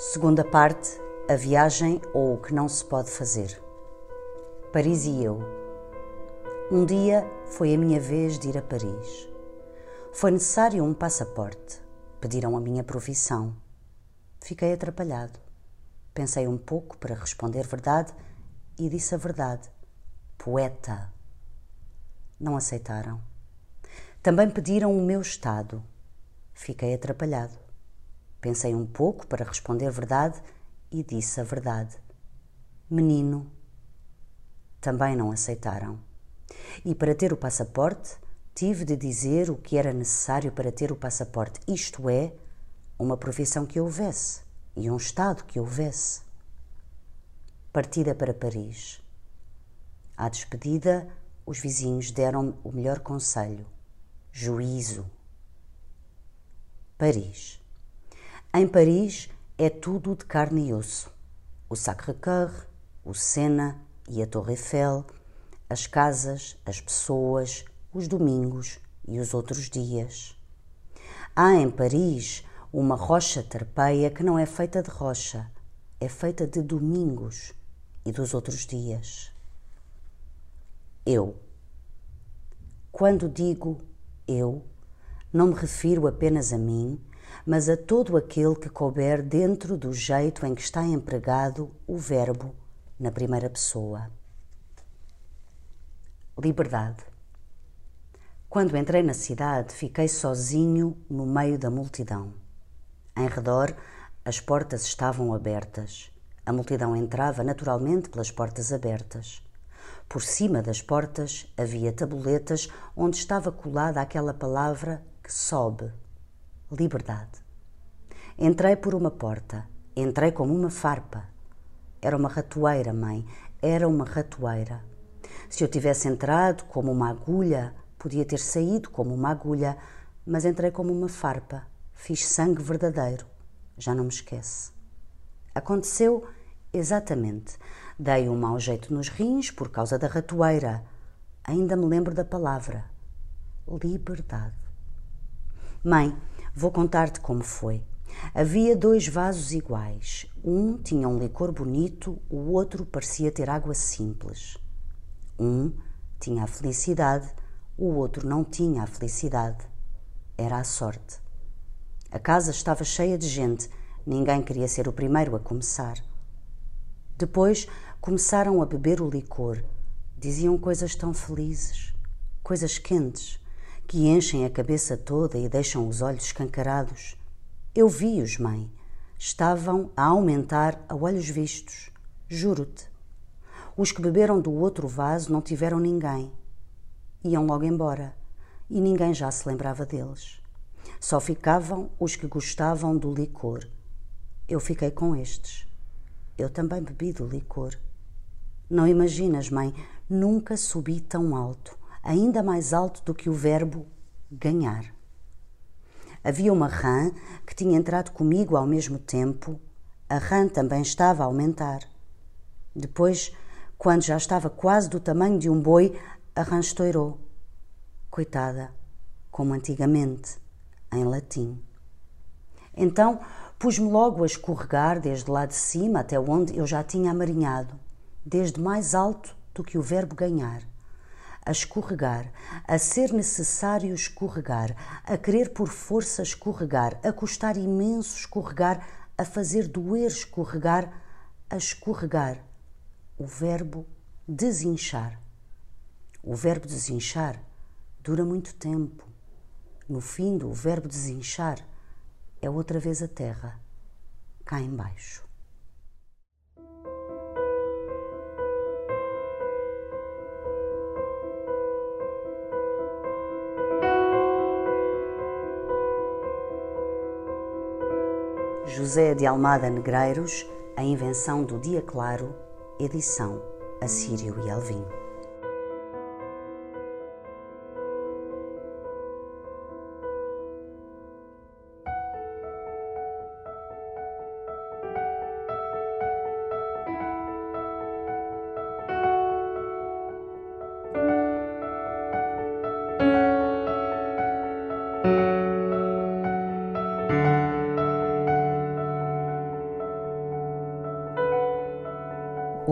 Segunda parte: A viagem ou o que não se pode fazer. Paris e eu. Um dia foi a minha vez de ir a Paris. Foi necessário um passaporte. Pediram a minha profissão. Fiquei atrapalhado. Pensei um pouco para responder verdade e disse a verdade. Poeta. Não aceitaram. Também pediram o meu estado. Fiquei atrapalhado. Pensei um pouco para responder verdade e disse a verdade. Menino. Também não aceitaram. E para ter o passaporte, tive de dizer o que era necessário para ter o passaporte, isto é, uma profissão que houvesse e um estado que houvesse. Partida para Paris. À despedida, os vizinhos deram-me o melhor conselho: juízo. Paris. Em Paris é tudo de carne e osso. O Sacré-Cœur, o Sena e a Torre Eiffel, as casas, as pessoas, os domingos e os outros dias. Há em Paris uma rocha terpeia que não é feita de rocha, é feita de domingos e dos outros dias. Eu. Quando digo eu, não me refiro apenas a mim, mas a todo aquele que couber dentro do jeito em que está empregado o verbo na primeira pessoa. Liberdade. Quando entrei na cidade, fiquei sozinho no meio da multidão. Em redor, as portas estavam abertas. A multidão entrava naturalmente pelas portas abertas. Por cima das portas havia tabuletas onde estava colada aquela palavra que sobe liberdade. Entrei por uma porta, entrei como uma farpa. Era uma ratoeira, mãe, era uma ratoeira. Se eu tivesse entrado como uma agulha, podia ter saído como uma agulha, mas entrei como uma farpa. Fiz sangue verdadeiro. Já não me esquece. Aconteceu exatamente. Dei um mau jeito nos rins por causa da ratoeira. Ainda me lembro da palavra. Liberdade. Mãe, Vou contar-te como foi. Havia dois vasos iguais. Um tinha um licor bonito, o outro parecia ter água simples. Um tinha a felicidade, o outro não tinha a felicidade. Era a sorte. A casa estava cheia de gente, ninguém queria ser o primeiro a começar. Depois começaram a beber o licor. Diziam coisas tão felizes, coisas quentes que enchem a cabeça toda e deixam os olhos escancarados. Eu vi-os, mãe. Estavam a aumentar a olhos vistos. Juro-te. Os que beberam do outro vaso não tiveram ninguém. Iam logo embora e ninguém já se lembrava deles. Só ficavam os que gostavam do licor. Eu fiquei com estes. Eu também bebi do licor. Não imaginas, mãe, nunca subi tão alto ainda mais alto do que o verbo ganhar. Havia uma rã que tinha entrado comigo ao mesmo tempo, a rã também estava a aumentar. Depois, quando já estava quase do tamanho de um boi, a rã estourou. Coitada, como antigamente, em latim. Então pus-me logo a escorregar desde lá de cima até onde eu já tinha amarinhado, desde mais alto do que o verbo ganhar a escorregar, a ser necessário escorregar, a querer por força escorregar, a custar imenso escorregar, a fazer doer escorregar, a escorregar. O verbo desinchar. O verbo desinchar dura muito tempo. No fim do verbo desinchar é outra vez a terra, cá embaixo. José de Almada Negreiros, A Invenção do Dia Claro, edição Assírio e Alvim.